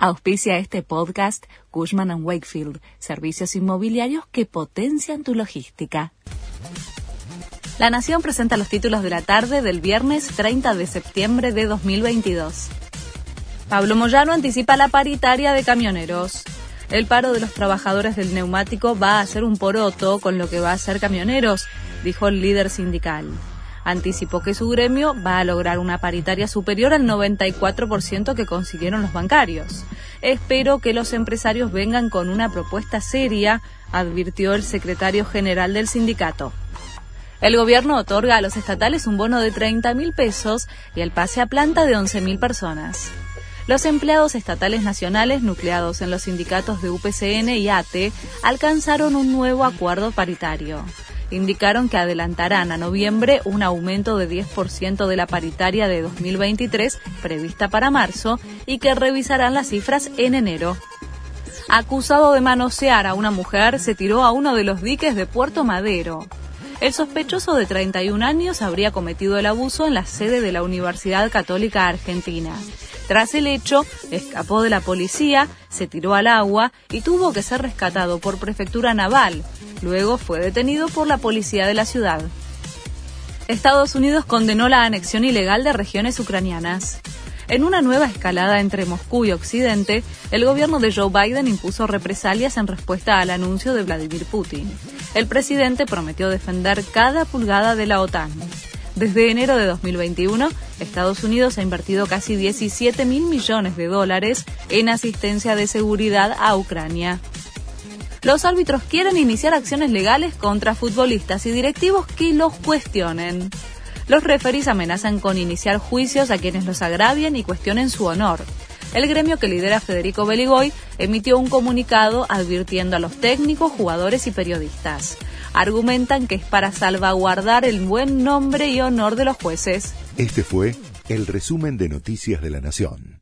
Auspicia este podcast Cushman ⁇ Wakefield, servicios inmobiliarios que potencian tu logística. La Nación presenta los títulos de la tarde del viernes 30 de septiembre de 2022. Pablo Moyano anticipa la paritaria de camioneros. El paro de los trabajadores del neumático va a ser un poroto con lo que va a ser camioneros, dijo el líder sindical anticipó que su gremio va a lograr una paritaria superior al 94% que consiguieron los bancarios. Espero que los empresarios vengan con una propuesta seria, advirtió el secretario general del sindicato. El gobierno otorga a los estatales un bono de 30 mil pesos y el pase a planta de 11 mil personas. Los empleados estatales nacionales nucleados en los sindicatos de UPCN y ATE alcanzaron un nuevo acuerdo paritario indicaron que adelantarán a noviembre un aumento de 10% de la paritaria de 2023 prevista para marzo y que revisarán las cifras en enero. Acusado de manosear a una mujer, se tiró a uno de los diques de Puerto Madero. El sospechoso de 31 años habría cometido el abuso en la sede de la Universidad Católica Argentina. Tras el hecho, escapó de la policía, se tiró al agua y tuvo que ser rescatado por prefectura naval. Luego fue detenido por la policía de la ciudad. Estados Unidos condenó la anexión ilegal de regiones ucranianas. En una nueva escalada entre Moscú y Occidente, el gobierno de Joe Biden impuso represalias en respuesta al anuncio de Vladimir Putin. El presidente prometió defender cada pulgada de la OTAN. Desde enero de 2021, Estados Unidos ha invertido casi 17 mil millones de dólares en asistencia de seguridad a Ucrania. Los árbitros quieren iniciar acciones legales contra futbolistas y directivos que los cuestionen. Los referís amenazan con iniciar juicios a quienes los agravien y cuestionen su honor. El gremio que lidera Federico Beligoy emitió un comunicado advirtiendo a los técnicos, jugadores y periodistas argumentan que es para salvaguardar el buen nombre y honor de los jueces. Este fue el resumen de Noticias de la Nación.